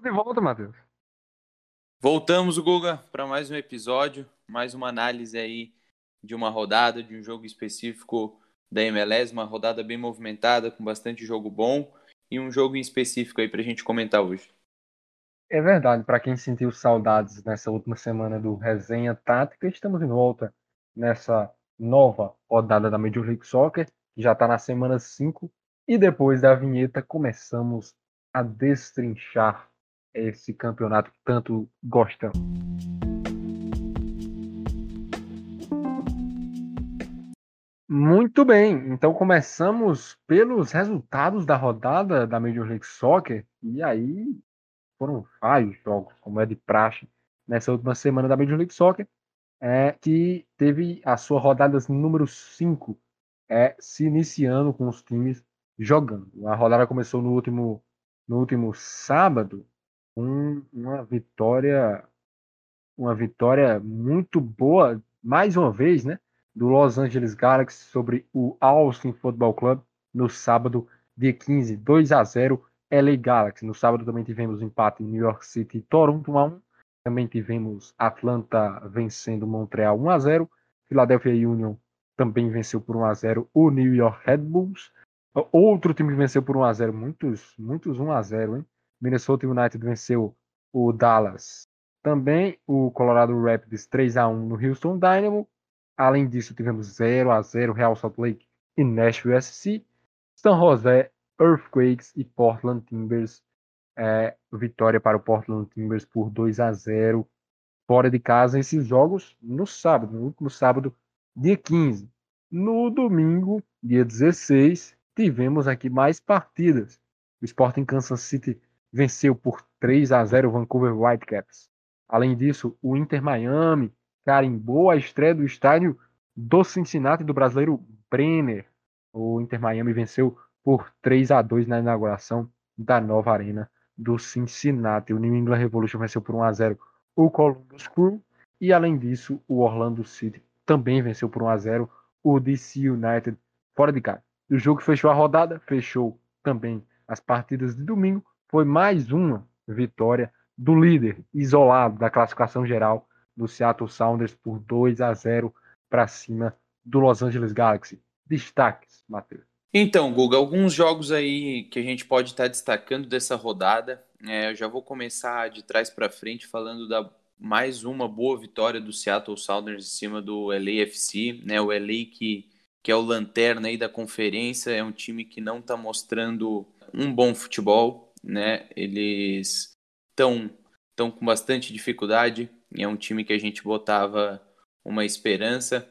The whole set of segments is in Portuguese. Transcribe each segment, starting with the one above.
Estamos de volta, Matheus. Voltamos, Guga, para mais um episódio, mais uma análise aí de uma rodada, de um jogo específico da MLS, uma rodada bem movimentada, com bastante jogo bom e um jogo em específico aí para a gente comentar hoje. É verdade, para quem sentiu saudades nessa última semana do Resenha Tática, estamos de volta nessa nova rodada da Major League Soccer, que já está na semana 5, e depois da vinheta começamos a destrinchar esse campeonato que tanto gostamos. Muito bem, então começamos pelos resultados da rodada da Major League Soccer, e aí foram vários jogos, como é de praxe, nessa última semana da Major League Soccer, é, que teve a sua rodada número 5 é, se iniciando com os times jogando. A rodada começou no último, no último sábado, com uma vitória uma vitória muito boa, mais uma vez, né, do Los Angeles Galaxy sobre o Austin Football Club no sábado, dia 15, 2 a 0 LA Galaxy. No sábado também tivemos empate em New York City e Toronto 1 a 1. Também tivemos Atlanta vencendo Montreal 1 a 0. Philadelphia Union também venceu por 1 a 0 o New York Red Bulls. Outro time que venceu por 1 a 0, muitos, muitos 1 a 0, hein? Minnesota United venceu o Dallas. Também o Colorado Rapids 3 a 1 no Houston Dynamo. Além disso, tivemos 0 a 0 Real Salt Lake e Nashville SC. San José, Earthquakes e Portland Timbers. É, vitória para o Portland Timbers por 2 a 0 fora de casa. Esses jogos no sábado, no último sábado, dia 15. No domingo, dia 16, tivemos aqui mais partidas. O Sporting Kansas City venceu por 3 a 0 o Vancouver Whitecaps. Além disso, o Inter Miami carimbou a estreia do estádio do Cincinnati do brasileiro Brenner. O Inter Miami venceu por 3 a 2 na inauguração da nova arena do Cincinnati. O New England Revolution venceu por 1 a 0 o Columbus Crew e além disso, o Orlando City também venceu por 1 a 0 o DC United fora de casa. O jogo fechou a rodada, fechou também as partidas de domingo foi mais uma vitória do líder isolado da classificação geral do Seattle Sounders por 2 a 0 para cima do Los Angeles Galaxy. Destaques, Matheus. Então, Guga, alguns jogos aí que a gente pode estar destacando dessa rodada. É, eu já vou começar de trás para frente falando da mais uma boa vitória do Seattle Sounders em cima do LAFC, né? O LA que, que é o lanterna aí da conferência, é um time que não está mostrando um bom futebol, né? Eles estão estão com bastante dificuldade. E é um time que a gente botava uma esperança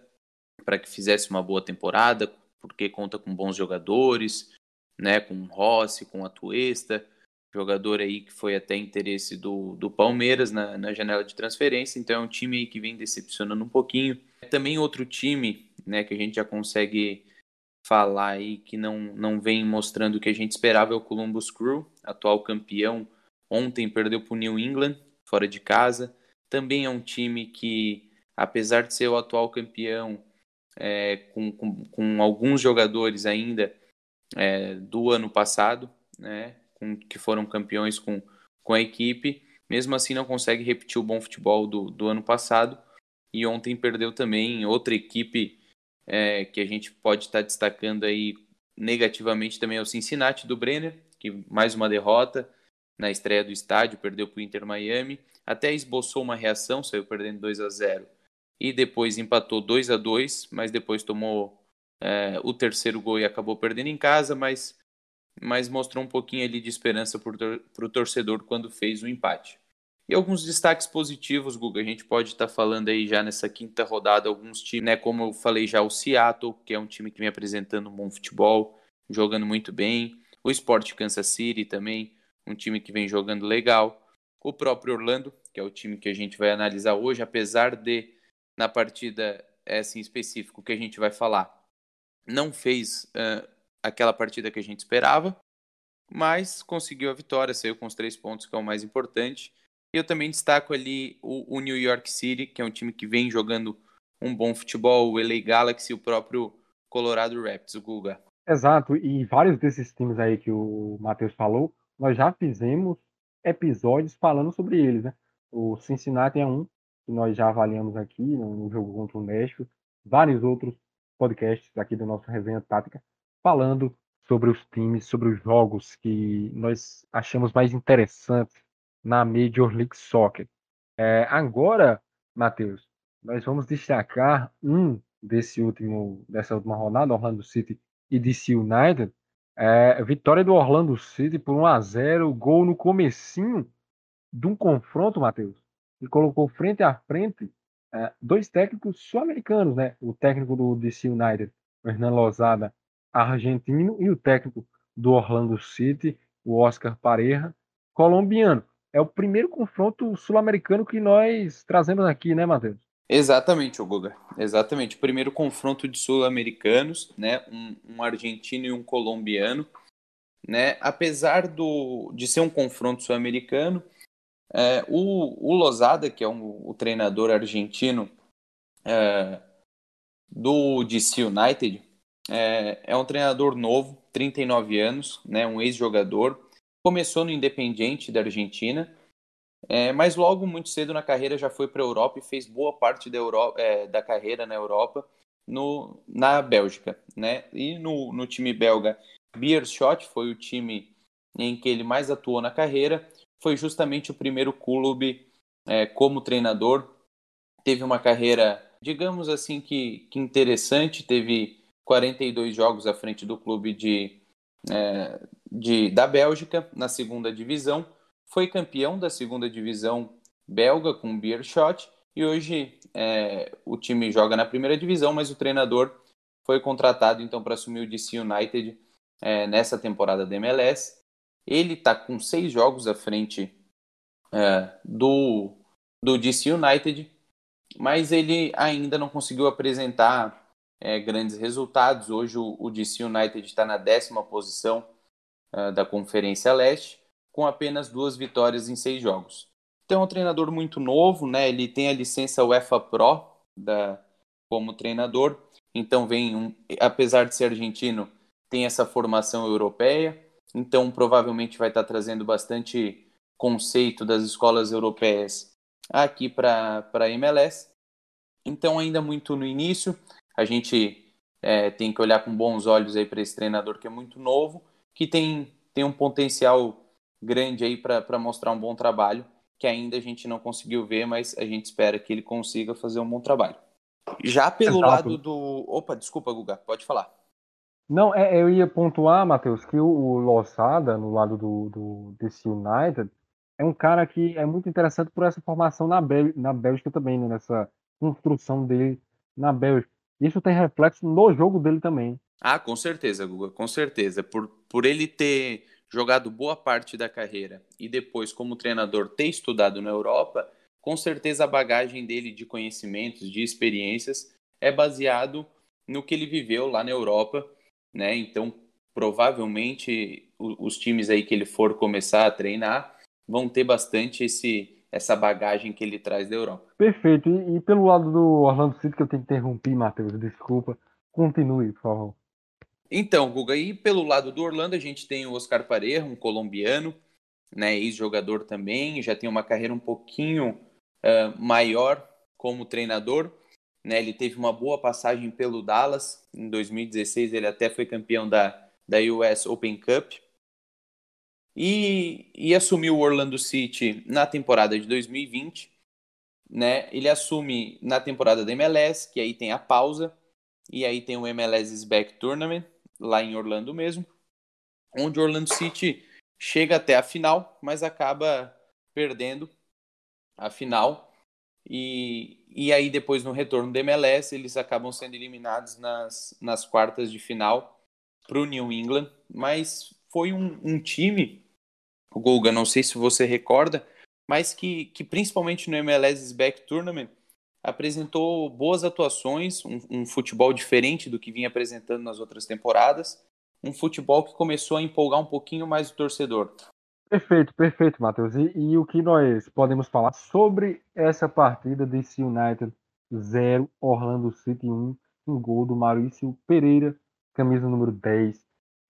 para que fizesse uma boa temporada, porque conta com bons jogadores, né? Com Rossi, com a Tuesta, jogador aí que foi até interesse do, do Palmeiras na, na janela de transferência. Então é um time aí que vem decepcionando um pouquinho. Também outro time, né? Que a gente já consegue falar aí que não, não vem mostrando o que a gente esperava é o Columbus Crew, atual campeão. Ontem perdeu para o New England, fora de casa. Também é um time que, apesar de ser o atual campeão, é, com, com, com, alguns jogadores ainda é, do ano passado, né, com, que foram campeões com, com a equipe, mesmo assim não consegue repetir o bom futebol do, do ano passado. E ontem perdeu também outra equipe é, que a gente pode estar destacando aí negativamente também é o Cincinnati do Brenner, que mais uma derrota na estreia do estádio, perdeu para o Inter Miami, até esboçou uma reação, saiu perdendo 2 a 0 e depois empatou 2 a 2 mas depois tomou é, o terceiro gol e acabou perdendo em casa, mas, mas mostrou um pouquinho ali de esperança para o torcedor quando fez o empate. E alguns destaques positivos, Guga, a gente pode estar tá falando aí já nessa quinta rodada, alguns times, né, como eu falei já, o Seattle, que é um time que vem apresentando um bom futebol, jogando muito bem, o Sport Kansas City também, um time que vem jogando legal, o próprio Orlando, que é o time que a gente vai analisar hoje, apesar de, na partida essa em específico que a gente vai falar, não fez uh, aquela partida que a gente esperava, mas conseguiu a vitória, saiu com os três pontos, que é o mais importante, eu também destaco ali o, o, New York City, que é um time que vem jogando um bom futebol, o LA Galaxy e o próprio Colorado Rapids, o Guga. Exato, e vários desses times aí que o Matheus falou, nós já fizemos episódios falando sobre eles, né? O Cincinnati é um que nós já avaliamos aqui no jogo contra o México, vários outros podcasts aqui do nosso Resenha Tática falando sobre os times, sobre os jogos que nós achamos mais interessantes na Major League Soccer. É, agora, Matheus, nós vamos destacar um desse último, dessa última rodada, Orlando City e DC United. É, vitória do Orlando City por 1 a 0 gol no comecinho de um confronto, Matheus, que colocou frente a frente é, dois técnicos sul-americanos, né? O técnico do DC United, o Hernan Lozada, argentino, e o técnico do Orlando City, o Oscar Pareja, colombiano. É o primeiro confronto sul-americano que nós trazemos aqui, né, Matheus? Exatamente, Guga. Exatamente. O primeiro confronto de sul-americanos, né? Um, um, argentino e um colombiano. Né? Apesar do, de ser um confronto sul-americano, é, o, o Lozada, que é um, o treinador argentino é, do DC United, é, é, um treinador novo, 39 anos, né, um ex-jogador. Começou no Independiente da Argentina, é, mas logo muito cedo na carreira já foi para a Europa e fez boa parte da, Europa, é, da carreira na Europa no, na Bélgica. Né? E no, no time belga, Beerschot foi o time em que ele mais atuou na carreira foi justamente o primeiro clube é, como treinador. Teve uma carreira, digamos assim, que, que interessante. Teve 42 jogos à frente do clube de, é, de, da Bélgica na segunda divisão. Foi campeão da segunda divisão belga com o Beerschot e hoje é, o time joga na primeira divisão, mas o treinador foi contratado então para assumir o DC United é, nessa temporada da MLS. Ele está com seis jogos à frente é, do, do DC United, mas ele ainda não conseguiu apresentar é, grandes resultados. Hoje o, o DC United está na décima posição é, da Conferência Leste, com apenas duas vitórias em seis jogos. Então é um treinador muito novo, né? Ele tem a licença UEFA Pro da, como treinador, então vem um, apesar de ser argentino, tem essa formação europeia então provavelmente vai estar trazendo bastante conceito das escolas europeias aqui para a MLS. Então, ainda muito no início, a gente é, tem que olhar com bons olhos aí para esse treinador que é muito novo, que tem, tem um potencial grande aí para mostrar um bom trabalho, que ainda a gente não conseguiu ver, mas a gente espera que ele consiga fazer um bom trabalho. Já pelo Exato. lado do. Opa, desculpa, Guga, pode falar. Não, é, eu ia pontuar, Matheus, que o, o Lossada, no lado do, do DC United, é um cara que é muito interessante por essa formação na, Bel, na Bélgica também, né, nessa construção dele na Bélgica. Isso tem reflexo no jogo dele também. Ah, com certeza, Guga, com certeza. Por, por ele ter jogado boa parte da carreira e depois, como treinador, ter estudado na Europa, com certeza a bagagem dele de conhecimentos, de experiências, é baseado no que ele viveu lá na Europa né? Então, provavelmente os times aí que ele for começar a treinar vão ter bastante esse essa bagagem que ele traz da Europa. Perfeito. E, e pelo lado do Orlando City que eu tenho que interromper, Matheus, desculpa. Continue, por favor. Então, Guga, e pelo lado do Orlando a gente tem o Oscar Pareja, um colombiano, né, ex-jogador também, já tem uma carreira um pouquinho uh, maior como treinador, né? Ele teve uma boa passagem pelo Dallas. Em 2016 ele até foi campeão da, da US Open Cup. E, e assumiu o Orlando City na temporada de 2020. Né? Ele assume na temporada da MLS, que aí tem a pausa. E aí tem o MLS Back Tournament, lá em Orlando mesmo. Onde Orlando City chega até a final, mas acaba perdendo a final. E, e aí depois no retorno do MLS eles acabam sendo eliminados nas, nas quartas de final para o New England, mas foi um, um time, Golga, não sei se você recorda, mas que, que principalmente no MLS Back Tournament apresentou boas atuações, um, um futebol diferente do que vinha apresentando nas outras temporadas, um futebol que começou a empolgar um pouquinho mais o torcedor. Perfeito, perfeito, Matheus. E, e, o que nós podemos falar sobre essa partida DC United 0, Orlando City 1, um gol do Maurício Pereira, camisa número 10,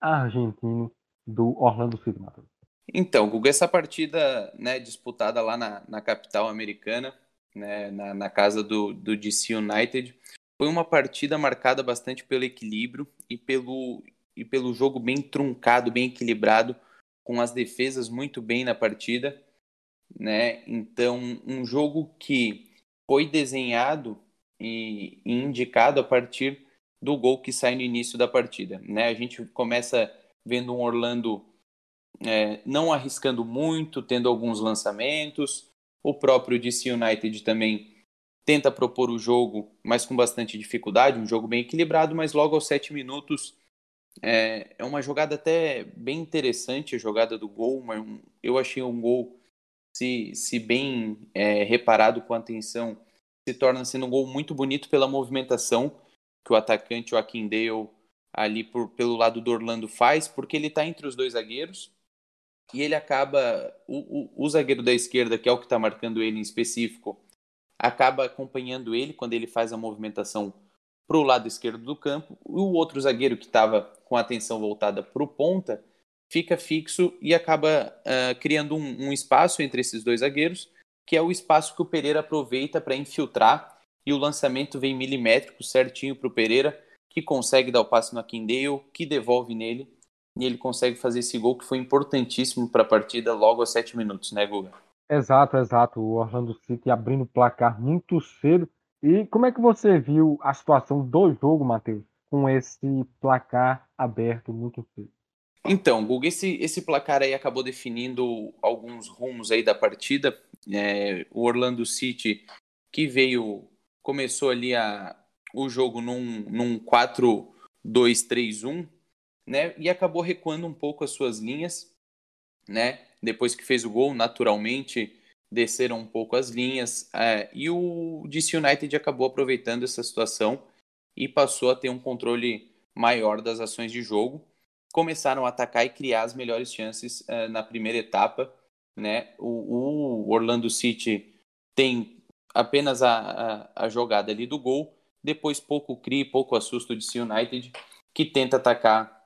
argentino do Orlando City, Matheus. Então, Guga, essa partida né, disputada lá na, na capital americana, né, na, na, casa do, do DC United, foi uma partida marcada bastante pelo equilíbrio e pelo, e pelo jogo bem truncado, bem equilibrado, com as defesas muito bem na partida. Né? Então, um jogo que foi desenhado e, e indicado a partir do gol que sai no início da partida. Né? A gente começa vendo um Orlando é, não arriscando muito, tendo alguns lançamentos. O próprio DC United também tenta propor o jogo, mas com bastante dificuldade, um jogo bem equilibrado, mas logo aos sete minutos é, é uma jogada até bem interessante, a jogada do gol, mas eu achei um gol, se, se bem é, reparado com atenção, se torna sendo um gol muito bonito pela movimentação que o atacante, o Akindale, ali por, pelo lado do Orlando faz, porque ele está entre os dois zagueiros, e ele acaba, o, o, o zagueiro da esquerda, que é o que está marcando ele em específico, acaba acompanhando ele quando ele faz a movimentação para o lado esquerdo do campo, e o outro zagueiro que estava com a atenção voltada para o ponta fica fixo e acaba uh, criando um, um, espaço entre esses dois zagueiros, que é o espaço que o Pereira aproveita para infiltrar, e o lançamento vem milimétrico certinho para o Pereira, que consegue dar o passe no Aquindale, que devolve nele, e ele consegue fazer esse gol que foi importantíssimo para a partida logo aos sete minutos, né, Guga? Exato, exato. O Orlando City abrindo o placar muito cedo. E como é que você viu a situação do jogo, Matheus, com esse placar aberto muito cedo? Então, Guga, esse, esse placar aí acabou definindo alguns rumos aí da partida. É, o Orlando City, que veio, começou ali a, o jogo num, num 4-2-3-1, né? E acabou recuando um pouco as suas linhas, né? Depois que fez o gol, naturalmente desceram um pouco as linhas. É, e o DC United acabou aproveitando essa situação e passou a ter um controle maior das ações de jogo. Começaram a atacar e criar as melhores chances é, na primeira etapa. Né? O, o, Orlando City tem apenas a, a, a, jogada ali do gol, depois pouco cria, pouco assusto de DC United, que tenta atacar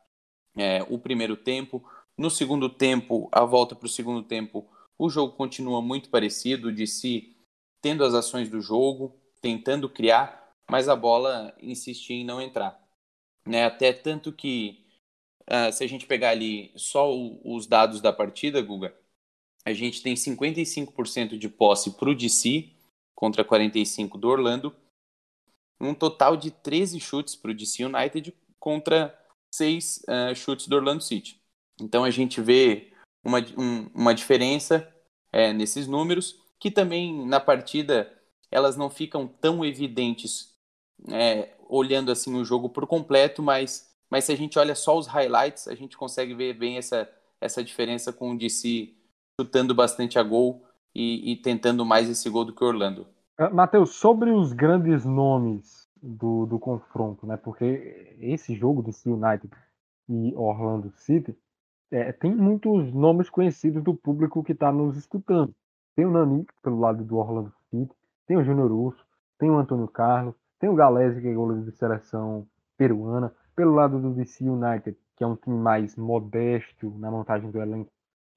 é, o primeiro tempo. No segundo tempo, a volta para o segundo tempo, o jogo continua muito parecido, de si tendo as ações do jogo, tentando criar, mas a bola insistia em não entrar. Né? Até tanto que, uh, se a gente pegar ali só o, os dados da partida, Guga, a gente tem 55% de posse para o DC contra 45% do Orlando, um total de 13 chutes para o DC United contra seis uh, chutes do Orlando City. Então a gente vê uma, um, uma diferença é, nesses números, que também na partida elas não ficam tão evidentes é, olhando assim o jogo por completo, mas, mas se a gente olha só os highlights, a gente consegue ver bem essa, essa diferença com o DC chutando bastante a gol e, e tentando mais esse gol do que o Orlando. Matheus, sobre os grandes nomes do, do confronto, né? Porque esse jogo do United e Orlando City é, tem muitos nomes conhecidos do público que está nos escutando. Tem o Nani, pelo lado do Orlando City, tem o Júnior Urso, tem o Antônio Carlos, tem o Galese, que é goleiro de seleção peruana, pelo lado do DC United, que é um time mais modesto na montagem do elenco.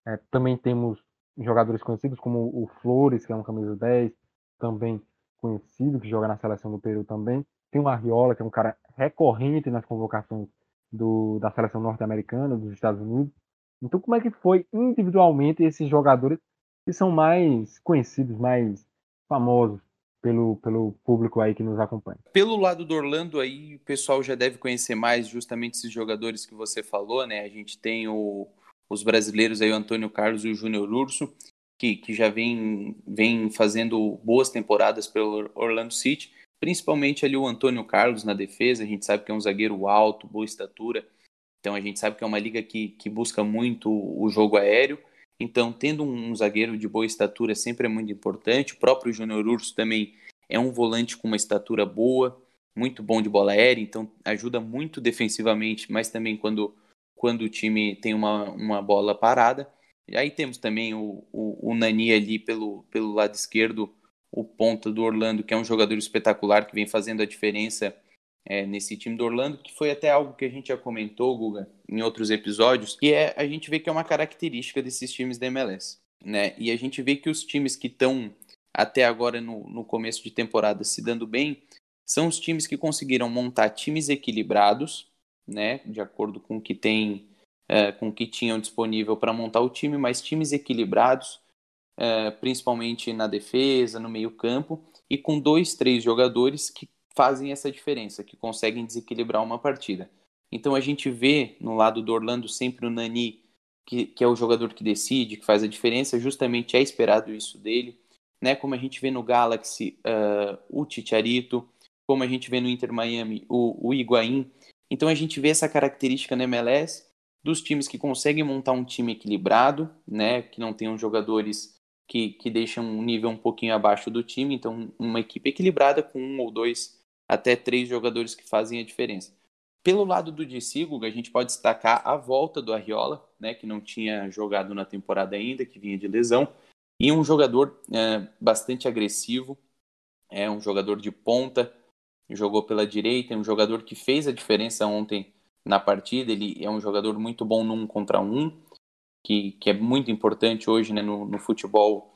É, também temos jogadores conhecidos como o Flores, que é um camisa 10, também conhecido, que joga na seleção do Peru também. Tem o Arriola, que é um cara recorrente nas convocações do, da seleção norte-americana, dos Estados Unidos. Então, como é que foi individualmente esses jogadores que são mais conhecidos, mais famosos pelo, pelo público aí que nos acompanha? Pelo lado do Orlando aí, o pessoal já deve conhecer mais justamente esses jogadores que você falou, né? A gente tem o, os brasileiros aí, o Antônio Carlos e o Júnior Urso, que, que já vem, vem fazendo boas temporadas pelo Orlando City principalmente ali o Antônio Carlos na defesa, a gente sabe que é um zagueiro alto, boa estatura, então a gente sabe que é uma liga que, que busca muito o jogo aéreo, então tendo um, zagueiro de boa estatura sempre é muito importante, o próprio Júnior Urso também é um volante com uma estatura boa, muito bom de bola aérea, então ajuda muito defensivamente, mas também quando, quando o time tem uma, uma bola parada. E aí temos também o, o, o Nani ali pelo, pelo lado esquerdo, o ponta do Orlando, que é um jogador espetacular, que vem fazendo a diferença é, nesse time do Orlando, que foi até algo que a gente já comentou, Guga, em outros episódios, e é a gente vê que é uma característica desses times da MLS, né? E a gente vê que os times que estão até agora no, no começo de temporada se dando bem são os times que conseguiram montar times equilibrados, né? De acordo com o que tem, é, com o que tinham disponível para montar o time, mas times equilibrados, principalmente na defesa, no meio campo, e com dois, três jogadores que fazem essa diferença, que conseguem desequilibrar uma partida. Então a gente vê no lado do Orlando sempre o Nani, que, que é o jogador que decide, que faz a diferença, justamente é esperado isso dele. Né? Como a gente vê no Galaxy, uh, o Chicharito, como a gente vê no Inter Miami, o, o Higuaín. Então a gente vê essa característica na MLS dos times que conseguem montar um time equilibrado, né? que não tenham jogadores que, que um nível um pouquinho abaixo do time, então uma equipe equilibrada com um ou dois até três jogadores que fazem a diferença. Pelo lado do DC, a gente pode destacar a volta do Arriola, né, que não tinha jogado na temporada ainda, que vinha de lesão, e um jogador é, bastante agressivo, é um jogador de ponta, jogou pela direita, é um jogador que fez a diferença ontem na partida, ele é um jogador muito bom num contra um, que, que é muito importante hoje né, no, no futebol,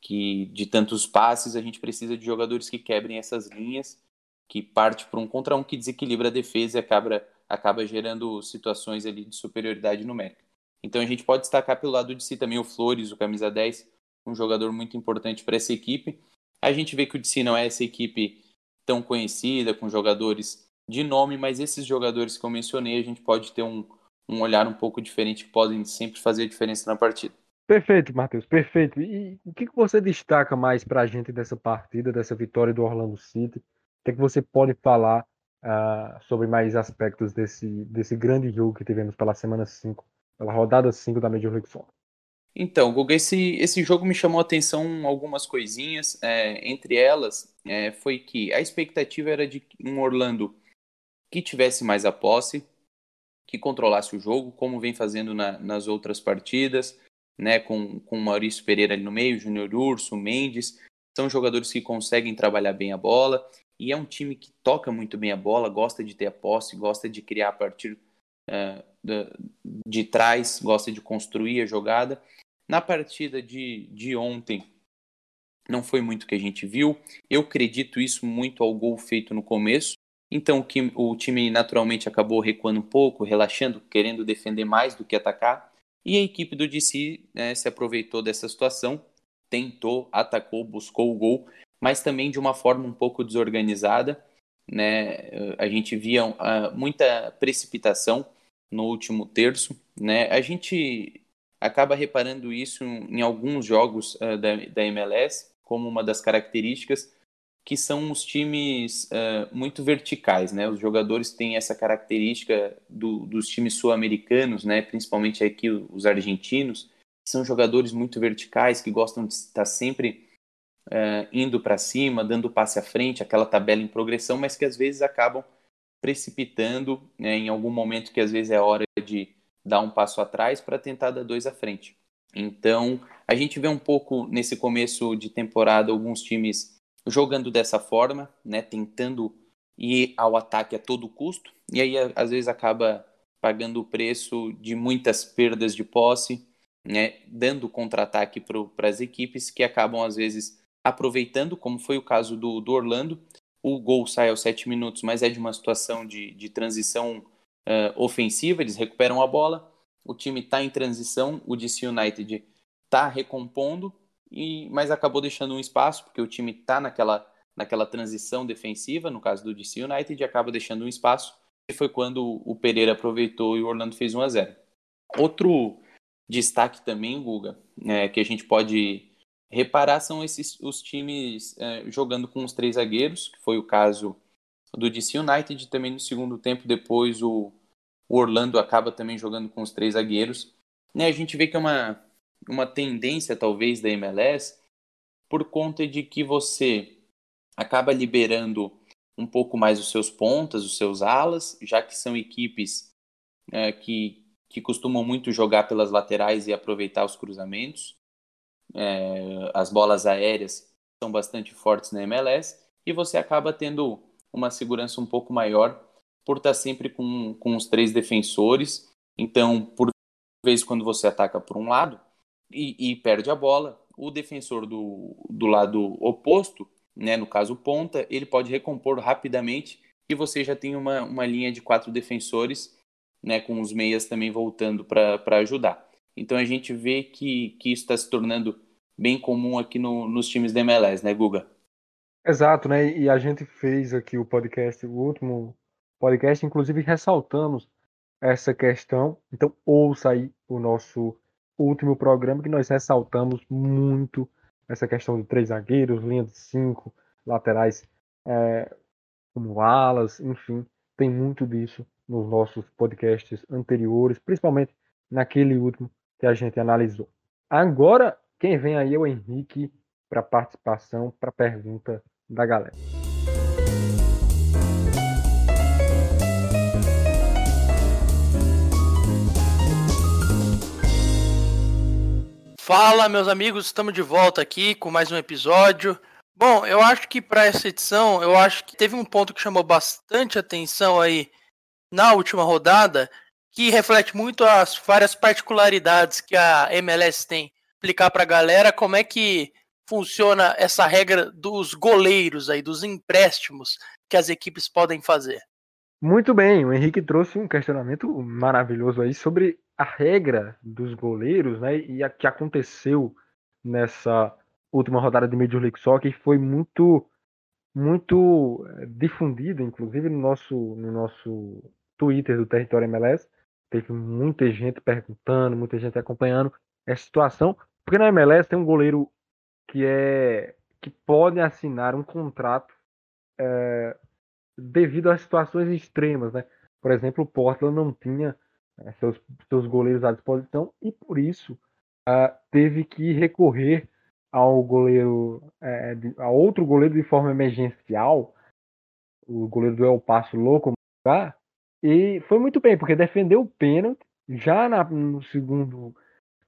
que de tantos passes a gente precisa de jogadores que quebrem essas linhas que parte para um contra um que desequilibra a defesa e acaba, acaba gerando situações ali de superioridade numérica. Então a gente pode destacar pelo lado de si também o Flores, o camisa 10, um jogador muito importante para essa equipe. A gente vê que o DC não é essa equipe tão conhecida, com jogadores de nome, mas esses jogadores que eu mencionei, a gente pode ter um, um olhar um pouco diferente, que podem sempre fazer a diferença na partida. Perfeito, Matheus, perfeito. E o que você destaca mais para a gente dessa partida, dessa vitória do Orlando City? que, é que você pode falar uh, sobre mais aspectos desse, desse grande jogo que tivemos pela semana 5, pela rodada 5 da Major League Soccer? Então, Guga, esse, esse jogo me chamou a atenção algumas coisinhas. É, entre elas, é, foi que a expectativa era de um Orlando que tivesse mais a posse, que controlasse o jogo, como vem fazendo na, nas outras partidas, né, com, com Maurício Pereira ali no meio, Júnior Urso, Mendes. São jogadores que conseguem trabalhar bem a bola e é um time que toca muito bem a bola, gosta de ter a posse, gosta de criar a partir uh, de, de trás, gosta de construir a jogada. Na partida de, de ontem, não foi muito que a gente viu. Eu acredito isso muito ao gol feito no começo. Então o, time naturalmente acabou recuando um pouco, relaxando, querendo defender mais do que atacar. E a equipe do DC né, se aproveitou dessa situação, tentou, atacou, buscou o gol mas também de uma forma um pouco desorganizada. Né? A gente via uh, muita precipitação no último terço. Né? A gente acaba reparando isso em alguns jogos uh, da, da, MLS, como uma das características, que são os times uh, muito verticais. Né? Os jogadores têm essa característica do, dos times sul-americanos, né? principalmente aqui os argentinos, são jogadores muito verticais que gostam de estar sempre é, indo para cima, dando passe à frente, aquela tabela em progressão, mas que às vezes acabam precipitando né, em algum momento que às vezes é hora de dar um passo atrás para tentar dar dois à frente. Então, a gente vê um pouco nesse começo de temporada alguns times jogando dessa forma, né, tentando ir ao ataque a todo custo, e aí às vezes acaba pagando o preço de muitas perdas de posse, né, dando contra-ataque para as equipes que acabam às vezes aproveitando, como foi o caso do, do Orlando. O gol sai aos sete minutos, mas é de uma situação de, de transição uh, ofensiva, eles recuperam a bola, o time está em transição, o DC United está recompondo, e, mas acabou deixando um espaço, porque o time está naquela, naquela transição defensiva, no caso do DC United, e acaba deixando um espaço, e foi quando o Pereira aproveitou e o Orlando fez 1 a 0 Outro destaque também, Guga, é, que a gente pode reparar são esses os times é, jogando com os três zagueiros, que foi o caso do DC United, também no segundo tempo depois o, o Orlando acaba também jogando com os três zagueiros. Né, a gente vê que é uma, uma tendência talvez da MLS por conta de que você acaba liberando um pouco mais os seus pontas, os seus alas, já que são equipes é, que, que costumam muito jogar pelas laterais e aproveitar os cruzamentos é, as bolas aéreas são bastante fortes na MLS e você acaba tendo uma segurança um pouco maior por estar sempre com, com os três defensores. Então, por vez, quando você ataca por um lado e, e perde a bola, o defensor do, do lado oposto, né, no caso ponta, ele pode recompor rapidamente e você já tem uma, uma linha de quatro defensores, né, com os meias também voltando para ajudar. Então a gente vê que, que isso está se tornando bem comum aqui no, nos times da MLS, né, Guga? Exato, né? E a gente fez aqui o podcast, o último podcast, inclusive ressaltamos essa questão. Então ouça aí o nosso último programa que nós ressaltamos muito essa questão de três zagueiros, linha de cinco, laterais é, como alas, enfim, tem muito disso nos nossos podcasts anteriores, principalmente naquele último que a gente analisou. Agora, quem vem aí é o Henrique para participação, para pergunta da galera. Fala, meus amigos, estamos de volta aqui com mais um episódio. Bom, eu acho que para essa edição, eu acho que teve um ponto que chamou bastante atenção aí na última rodada, que reflete muito as várias particularidades que a MLS tem. Explicar para a galera como é que funciona essa regra dos goleiros aí, dos empréstimos que as equipes podem fazer. Muito bem, o Henrique trouxe um questionamento maravilhoso aí sobre a regra dos goleiros, né? E a que aconteceu nessa última rodada de Major League Soccer foi muito muito eh, difundida, inclusive no nosso no nosso Twitter do Território MLS. Teve muita gente perguntando, muita gente acompanhando essa situação, porque na MLS tem um goleiro que é que pode assinar um contrato é, devido a situações extremas, né? Por exemplo, o Portland não tinha é, seus, seus goleiros à disposição e por isso uh, teve que recorrer ao goleiro, é, de, a outro goleiro de forma emergencial, o goleiro do El Paso Louco, e foi muito bem, porque defendeu o pênalti já na, no, segundo,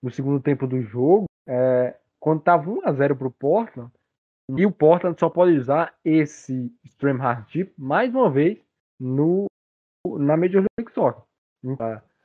no segundo tempo do jogo, é, quando estava 1 a 0 para o Portland, e o Portland só pode usar esse Stream Hardship mais uma vez no, na Major League Soccer.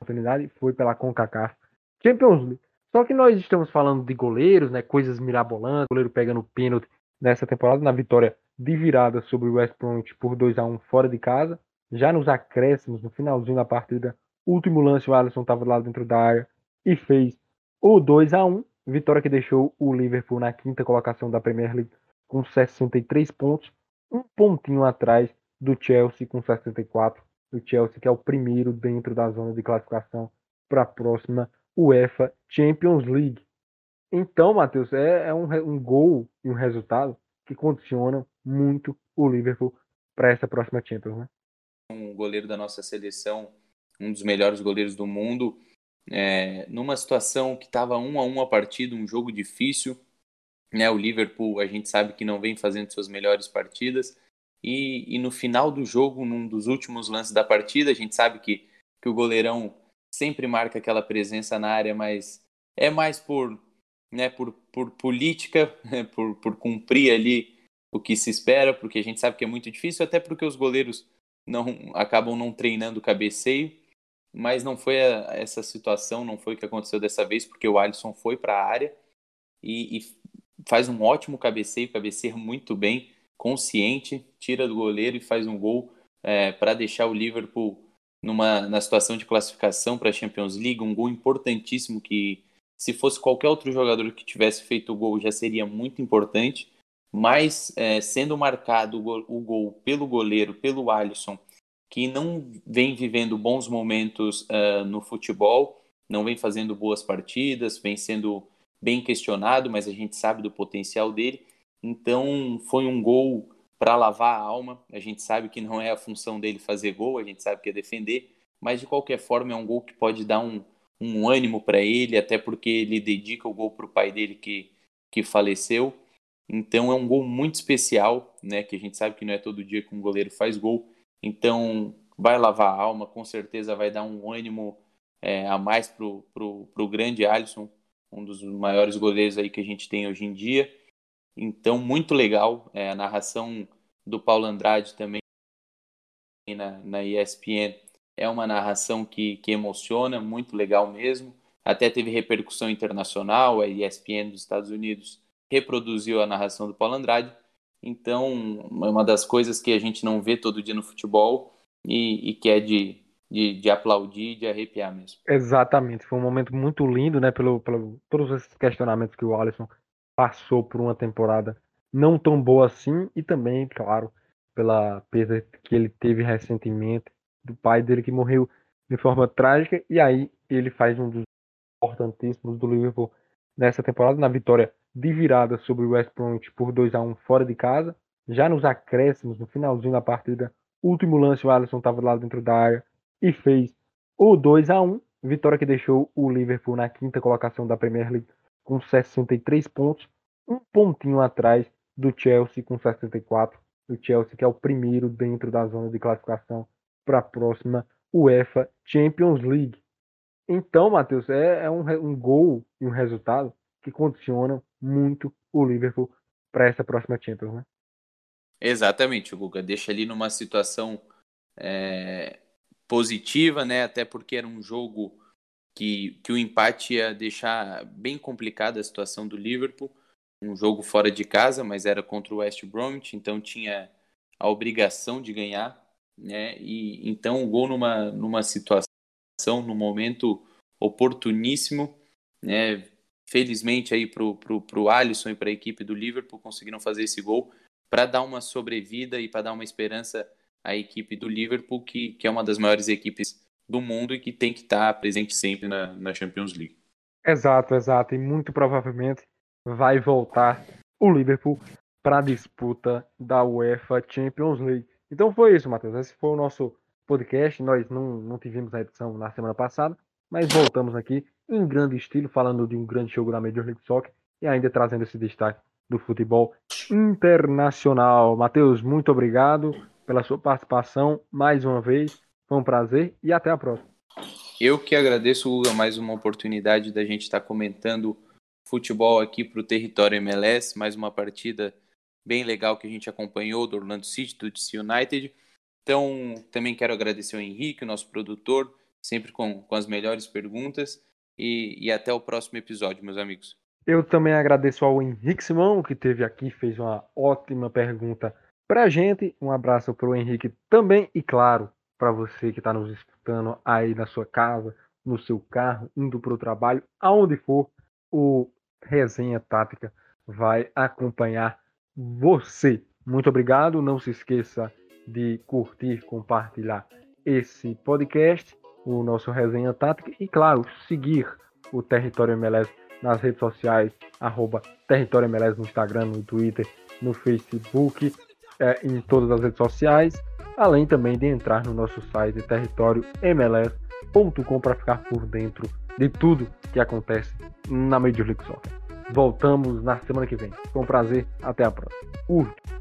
Oportunidade foi pela CONCACAF Champions League. Só que nós estamos falando de goleiros, né, coisas mirabolantes, goleiro pegando pênalti nessa temporada na vitória de virada sobre o West Bromwich por 2 a 1 fora de casa. Já nos acréscimos, no finalzinho da partida, último lance o Alisson estava lá dentro da área e fez o 2 a 1 vitória que deixou o Liverpool na quinta colocação da Premier League com 63 pontos, um pontinho atrás do Chelsea com 64. O Chelsea que é o primeiro dentro da zona de classificação para a próxima UEFA Champions League. Então, Matheus, é, é um, um gol e um resultado que condicionam muito o Liverpool para essa próxima Champions, né? Um goleiro da nossa seleção, um dos melhores goleiros do mundo, é, numa situação que estava um a um a partida, um jogo difícil, né? O Liverpool, a gente sabe que não vem fazendo suas melhores partidas, e, e no final do jogo, num dos últimos lances da partida, a gente sabe que, que o goleirão sempre marca aquela presença na área, mas é mais por, né, por, por política, por, por cumprir ali o que se espera, porque a gente sabe que é muito difícil, até porque os goleiros não acabam não treinando cabeceio, mas não foi a, essa situação, não foi o que aconteceu dessa vez, porque o Alisson foi para a área e, e, faz um ótimo cabeceio, cabeceia muito bem, consciente, tira do goleiro e faz um gol é, para deixar o Liverpool numa na situação de classificação para a Champions League, um gol importantíssimo que se fosse qualquer outro jogador que tivesse feito o gol já seria muito importante, mas é, sendo marcado o gol, o gol, pelo goleiro, pelo Alisson, que não vem vivendo bons momentos uh, no futebol, não vem fazendo boas partidas, vem sendo bem questionado, mas a gente sabe do potencial dele. Então foi um gol para lavar a alma. A gente sabe que não é a função dele fazer gol, a gente sabe que é defender, mas de qualquer forma é um gol que pode dar um, um ânimo para ele, até porque ele dedica o gol para o pai dele que, que faleceu. Então é um gol muito especial, né? Que a gente sabe que não é todo dia que um goleiro faz gol. Então vai lavar a alma, com certeza vai dar um ânimo é, a mais pro, pro, pro grande Alisson, um dos maiores goleiros aí que a gente tem hoje em dia. Então, muito legal. É, a narração do Paulo Andrade também na, na ESPN é uma narração que, que emociona, muito legal mesmo. Até teve repercussão internacional, a ESPN dos Estados Unidos reproduziu a narração do Paulo Andrade. Então, é uma das coisas que a gente não vê todo dia no futebol e, e que é de, de, de aplaudir, de arrepiar mesmo. Exatamente, foi um momento muito lindo, né? Pelo, pelo todos esses questionamentos que o Alisson passou por uma temporada não tão boa assim e também, claro, pela perda que ele teve recentemente do pai dele que morreu de forma trágica e aí ele faz um dos importantíssimos do Liverpool nessa temporada na vitória de virada sobre o West Bromwich por 2 a 1 fora de casa. Já nos acréscimos, no finalzinho da partida, último lance o Alisson estava lá dentro da área e fez o 2 a 1 vitória que deixou o Liverpool na quinta colocação da Premier League com 63 pontos, um pontinho atrás do Chelsea com 64. O Chelsea que é o primeiro dentro da zona de classificação para a próxima UEFA Champions League. Então, Matheus, é, é um, um gol e um resultado que condicionam muito o Liverpool para essa próxima Champions, né? Exatamente, Guga. Deixa ali numa situação é, positiva, né? Até porque era um jogo que, que o empate ia deixar bem complicada a situação do Liverpool. Um jogo fora de casa, mas era contra o West Bromwich, então tinha a obrigação de ganhar, né? E então o gol numa, numa situação, num momento oportuníssimo, né? Felizmente aí pro, pro, pro Alisson e para a equipe do Liverpool conseguiram fazer esse gol para dar uma sobrevida e para dar uma esperança à equipe do Liverpool, que, que é uma das maiores equipes do mundo e que tem que estar tá presente sempre na, na Champions League. Exato, exato. E muito provavelmente vai voltar o Liverpool para a disputa da UEFA Champions League. Então foi isso, Matheus. Esse foi o nosso podcast. Nós não, não tivemos a edição na semana passada, mas voltamos aqui em grande estilo, falando de um grande jogo da Major League Soccer e ainda trazendo esse destaque do futebol internacional. Matheus, muito obrigado pela sua participação mais uma vez. Foi um prazer e até a próxima. Eu que agradeço, Hugo, mais uma oportunidade da gente estar comentando futebol aqui para o território MLS, mais uma partida bem legal que a gente acompanhou do Orlando City, do DC United. Então, também quero agradecer ao Henrique, o nosso produtor, sempre com, com as melhores perguntas. E, e até o próximo episódio, meus amigos. Eu também agradeço ao Henrique Simão, que teve aqui, fez uma ótima pergunta para a gente. Um abraço para o Henrique também, e claro, para você que está nos escutando aí na sua casa, no seu carro, indo para o trabalho, aonde for, o Resenha Tática vai acompanhar você. Muito obrigado. Não se esqueça de curtir, compartilhar esse podcast o nosso Resenha Tática e, claro, seguir o Território MLS nas redes sociais, arroba Território MLS no Instagram, no Twitter, no Facebook, é, em todas as redes sociais, além também de entrar no nosso site territóriomls.com para ficar por dentro de tudo que acontece na Major League Soccer. Voltamos na semana que vem. Foi um prazer. Até a próxima. Curte.